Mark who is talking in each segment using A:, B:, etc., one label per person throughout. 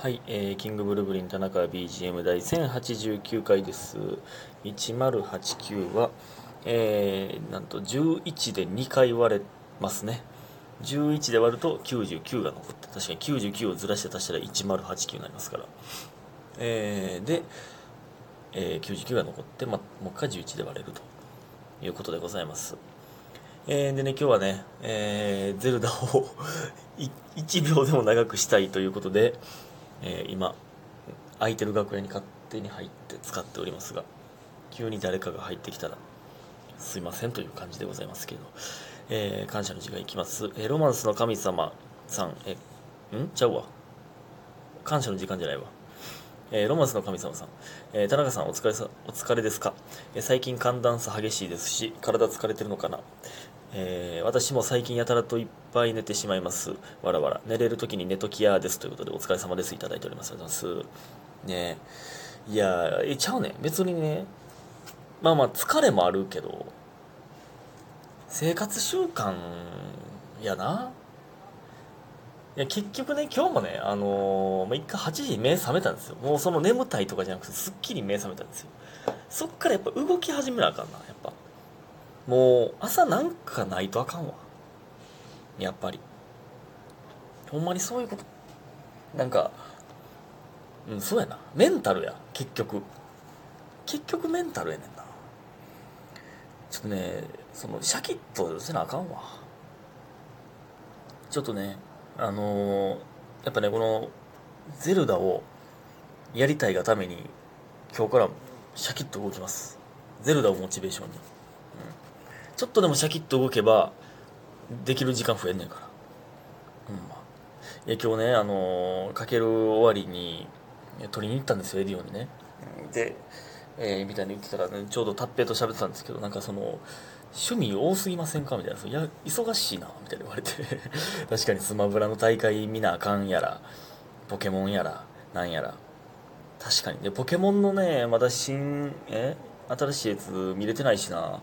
A: はい、えー、キングブルブリン田中 BGM 第1089回です。1089は、えー、なんと11で2回割れますね。11で割ると99が残って、確かに99をずらして足したら1089になりますから。えー、で、えー、99が残って、ま、もう一回11で割れるということでございます。えー、でね、今日はね、えー、ゼルダを 1秒でも長くしたいということで、えー今、空いてる楽屋に勝手に入って使っておりますが、急に誰かが入ってきたら、すいませんという感じでございますけど、えー感謝の字がいきます。えーロマンスの神様さん、え、ん？ちゃうわ。感謝の時間じゃないわ。えーロマンスの神様さん、えー田中さんお疲れさお疲れですか、えー最近寒暖差激しいですし体疲れてるのかな、えー私も最近やたらといっぱい寝てしまいます。わらわら。寝れる時に寝ときやですということでお疲れ様です。いただいております。ありがとうございます。ね。えいやえちゃうね。別にね。まあまあ疲れもあるけど生活習慣やな。いや結局ね今日もねあのーまあ、一回8時に目覚めたんですよ。もうその眠たいとかじゃなくてすっきり目覚めたんですよ。そっからやっぱ動き始めなあかんなやっぱ。もう朝なんかないとあかんわ。やっぱり。ほんまにそういうこと。なんかうんそうやな。メンタルや。結局。結局メンタルやねんな。ちょっとねそのシャキッとせなあかんわ。ちょっとねあのーやっぱねこのゼルダをやりたいがために今日からシャキッと動きます。ゼルダをモチベーションに、ちょっとでもシャキッと動けばできる時間増えんねんからうんまあいや今日ねあのーかける終わりに取りに行ったんですよエディオンにねうんで、えーみたいに言ってたら、ね、ちょうどタッペイと喋ってたんですけどなんかその趣味多すぎませんか？みたいな。いや、忙しいな、みたいな言われて。確かにスマブラの大会見なあかんやら、ポケモンやら、なんやら。確かに。で、ポケモンのね、まだ新、え新しいやつ見れてないしな。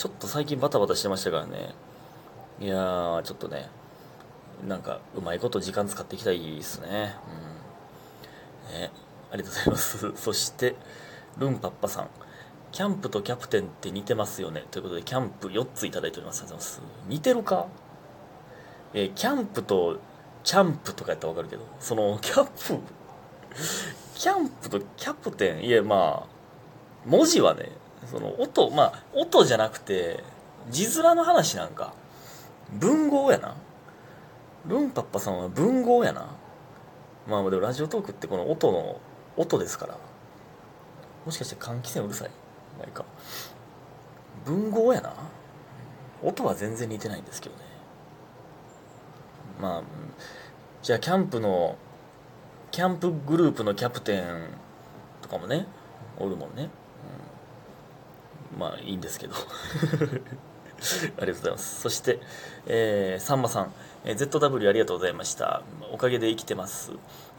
A: ちょっと最近バタバタしてましたからね。いやー、ちょっとね、なんか、うまいこと時間使っていきたいですね。うん。ね、ありがとうございます。そして、ルンパッパさん。キャンプとキャプテンって似てますよね。ということで、キャンプ4ついただいております。ありがとうございます。似てるか？えーキャンプとキャンプとかやったらわかるけど、その、キャップ、キャンプとキャプテン、いや、まあ、文字はね、その、音、まあ、音じゃなくて、字面の話なんか、文豪やな。ルンパッパさんは文豪やな。まあ、でもラジオトークってこの音の、音ですから。もしかして換気扇うるさい？ないか文豪やな音は全然似てないんですけどねまあじゃあキャンプのキャンプグループのキャプテンとかもねおるもんね、まあいいんですけど。ありがとうございます。そして、えーさんまさん、えー ZW ありがとうございました。おかげで生きてます。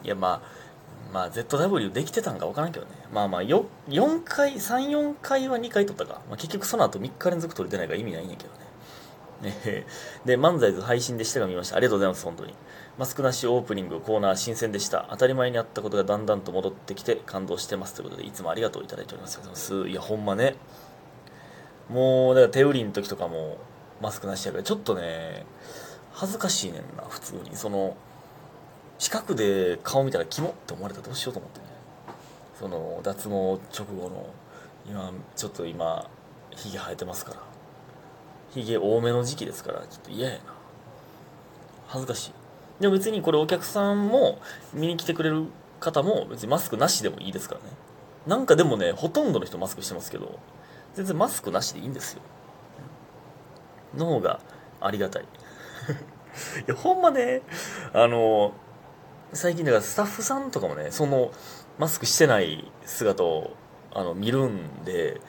A: いやまあまあ ZW できてたんか分からんけどね。まあまあよ4回34回は2回取ったか、まあ、結局その後3日連続取れてないから意味ないんやけどね。ね で漫才図配信でしたが見ました。ありがとうございます本当に。マスクなしオープニングコーナー新鮮でした。当たり前にあったことがだんだんと戻ってきて感動してます。ということでいつもありがとういただいております。いやほんまね。もうだから手売りの時とかもマスクなしやからちょっとね恥ずかしいねんな普通に。その近くで顔見たらキモって思われたらどうしようと思ってねその脱毛直後の今ちょっと今ヒゲ生えてますから。ヒゲ多めの時期ですからちょっと嫌やな。恥ずかしい。でも別にこれお客さんも見に来てくれる方も別にマスクなしでもいいですからね。なんかでもねほとんどの人マスクしてますけど全然マスクなしでいいんですよ。の方がありがたい。いやほんまねあの最近だからスタッフさんとかもねそのマスクしてない姿をあの見るんで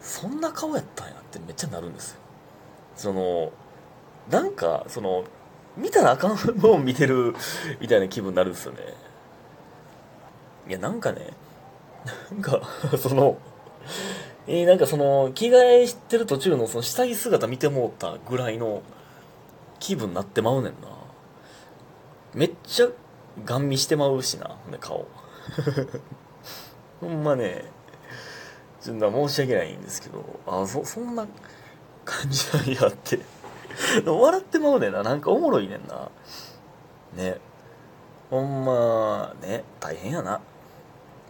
A: そんな顔やったんやってめっちゃなるんですよ。そのなんかその見たらあかんもん見てるみたいな気分になるんですよね。いやなんかねなんかそのえーなんかその着替えしてる途中のその下着姿見てもうたぐらいの気分になってまうねんな。めっちゃガン見してまうしなね顔。ほんまねちょっと申し訳ないんですけどあそそんな感じなんやって。笑ってまうねんななんかおもろいねんな。ね。ほんまね大変やな。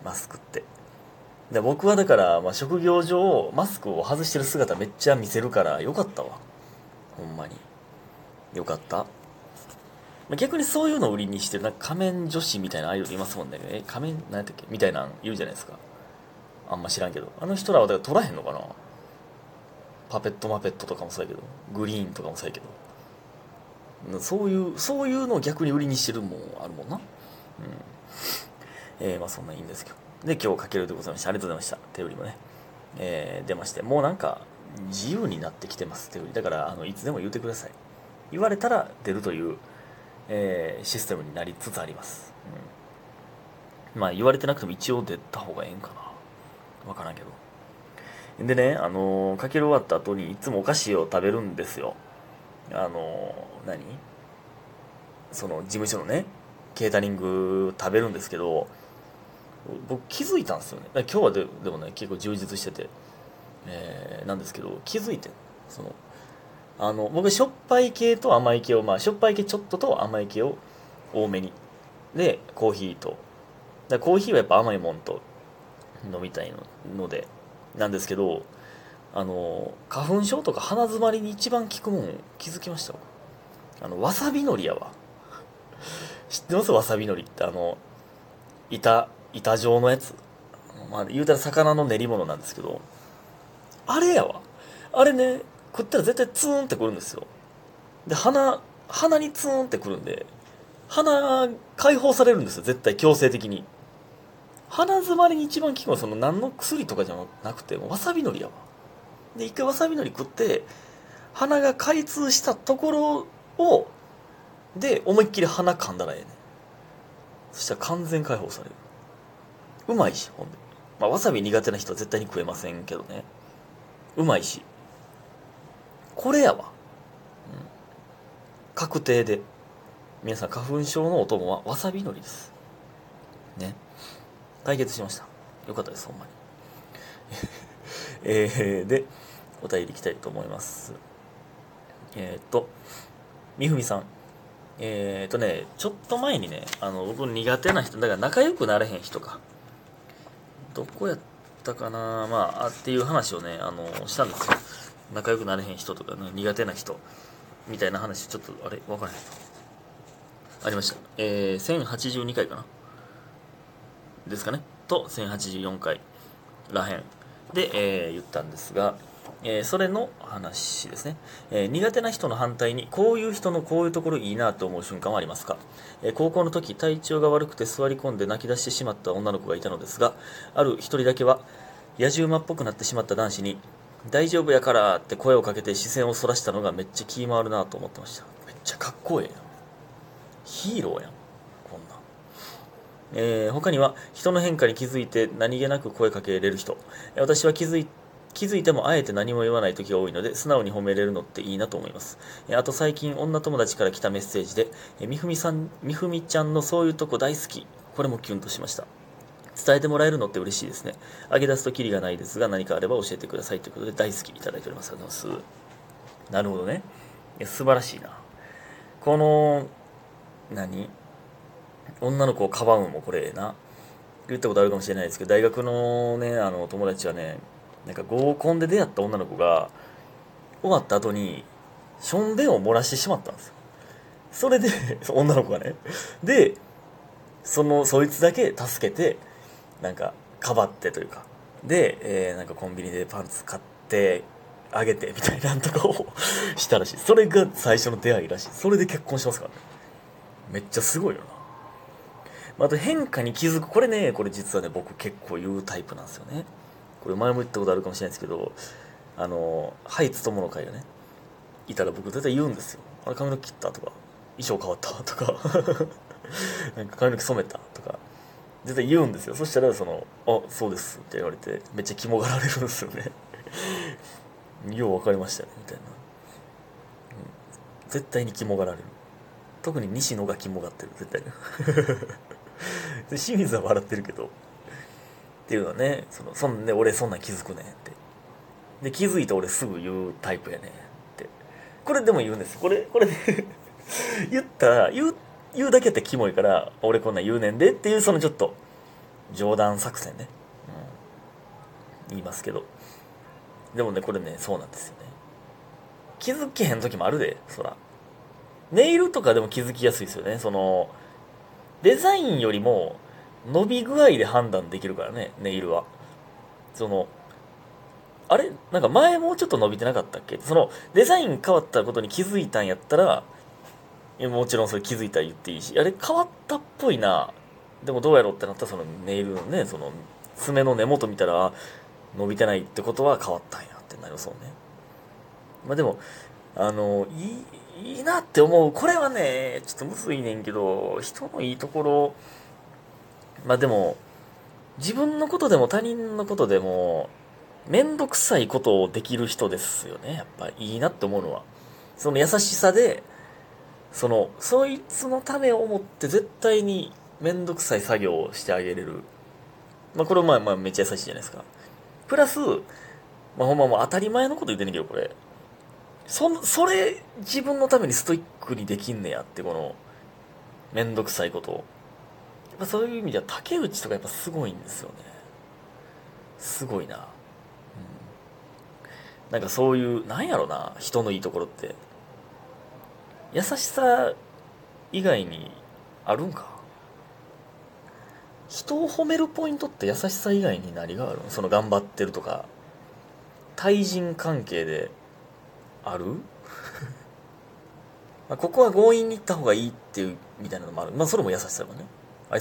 A: マスクってで僕はだから、まあ、職業上マスクを外してる姿めっちゃ見せるからよかったわ。ほんまに。よかった。まあ逆にそういうのを売りにしてるなんか仮面女子みたいなアイドルいますもんね。え仮面何やったっけ？みたいなん言うじゃないですか。あんま知らんけど。あの人らはだから取らへんのかな？パペットマペットとかもそうやけど。グリーンとかもそうやけど。そういうそういうのを逆に売りにしてるもんあるもんな。うん。えー、まあそんなんいいんですけど。で今日かけるでございましたありがとうございました。手売りもね。えー出まして。もうなんか自由になってきてます。手売り。だからあのいつでも言ってください。言われたら出るという、えーシステムになりつつあります、うん、まあ言われてなくても一応出た方がええんかな。わからんけど。でねあのーかける終わった後にいつもお菓子を食べるんですよ。あのー何？その事務所のねケータリング食べるんですけど僕気づいたんですよね。今日はででもね結構充実してて、えーなんですけど気づいてそのあの僕しょっぱい系と甘い系をまあしょっぱい系ちょっとと甘い系を多めに。でコーヒーと。コーヒーはやっぱ甘いもんと飲みたいので。なんですけどあの花粉症とか鼻づまりに一番効くもん気づきました？あのわさびのりやわ。知ってます？わさびのりってあの板板状のやつ。まあ言うたら魚の練り物なんですけど。あれやわ。あれね食ったら絶対ツーンってくるんですよ。で鼻鼻にツーンってくるんで鼻解放されるんですよ絶対強制的に。鼻詰まりに一番効くのはその何の薬とかじゃなくてわさびのりやわ。で一回わさびのり食って鼻が開通したところをで思いっきり鼻噛んだらええねそしたら完全解放される。うまいしほんで、まあ、わさび苦手な人は絶対に食えませんけどね。うまいし。これやわ、うん、確定で。皆さん花粉症のお供はわさびのりです。ね。解決しました。よかったですほんまに。えー、でお便りいきたいと思います。えー、っとみふみさん。えー、っとねちょっと前にねあの僕苦手な人だから仲良くなれへん人か。どこやったかな？まあっていう話をねあのしたんですよ。仲良くなれへん人とか、ね、苦手な人。みたいな話ちょっとあれ？わからへん。ありました。えー、1082回かな？ですかね。と1084回らへん。で、えー言ったんですが、えーそれの話ですね、えー苦手な人の反対にこういう人のこういうところいいなと思う瞬間はありますか、えー高校の時体調が悪くて座り込んで泣き出してしまった女の子がいたのですがある一人だけは野獣馬っぽくなってしまった男子に「大丈夫やから」って声をかけて視線をそらしたのがめっちゃ気回るなと思ってました。めっちゃかっこええやん。ヒーローやん。こんな。んえー他には人の変化に気づいて何気なく声かけれる人。私は気づい気づいてもあえて何も言わない時が多いので素直に褒めれるのっていいなと思います。えあと最近女友達から来たメッセージでえみふみさんみふみちゃんのそういうとこ大好き。これもキュンとしました。伝えてもらえるのって嬉しいですね。上げ出すとキリがないですが何かあれば教えてくださいということで大好きいただいております。ありがとうございます。なるほどね。素晴らしいな。この何？女の子をかばうのもこれな。言ったことあるかもしれないですけど大学のねあの友達はねなんか合コンで出会った女の子が終わった後にしょんべんを漏らしてしまったんですよ。それで 女の子がね。でそのそいつだけ助けてなんかかばってというか。で、えーなんかコンビニでパンツ買ってあげてみたいなんとかを したらしい。それが最初の出会いらしい。それで結婚しますからね。めっちゃすごいよな。ああと変化に気づく。これねこれ実はね僕結構言うタイプなんですよね。これ前も言ったことあるかもしれないですけどあのハイツ友の会がねいたら僕絶対言うんですよ。あれ髪の毛切ったとか衣装変わった とかなんか髪の毛染めたとか絶対言うんですよ。そしたらその「あそうです」って言われてめっちゃ肝がられるんですよね。よう分かりましたねみたいな、うん絶対に肝がられる。特に西野が肝がってる絶対 で清水は笑ってるけどっていうのねそのそんで俺そんなん気づくねんって。で気づいて俺すぐ言うタイプやねんって。これでも言うんです。これこれね 言ったら言う言うだけってキモいから俺こんなん言うねんでっていうそのちょっと冗談作戦ね、うん、言いますけど。でもねこれねそうなんですよね。気づけへん時もあるでそら。ネイルとかでも気づきやすいですよね。そのデザインよりも伸び具合で判断できるからねネイルは。そのあれ？なんか前もうちょっと伸びてなかったっけ？そのデザイン変わったことに気づいたんやったらもちろんそれ気づいたら言っていいしあれ変わったっぽいな。でもどうやろうってなったらそのネイルのねその爪の根元見たら伸びてないってことは変わったんやってなりそうね。まあでもあのいいいいなって思う。これはねちょっとむずいねんけど人のいいところまあでも自分のことでも他人のことでもめんどくさいことをできる人ですよね。やっぱいいなって思うのは。その優しさでそのそいつのためを思って絶対にめんどくさい作業をしてあげれる。まあこれまあまあめっちゃ優しいじゃないですか。プラスまあほんまもう当たり前のこと言ってんねんけどこれ。そ、それ、自分のためにストイックにできんねやって、この、めんどくさいことを。やっぱそういう意味では、竹内とかやっぱすごいんですよね。すごいな。うん。なんかそういう、なんやろな、人のいいところって。優しさ以外にあるんか人を褒めるポイントって優しさ以外に何があるその頑張ってるとか対人関係である？まあここは強引に行った方がいいっていうみたいなのもあるまあそれも優しさだねあり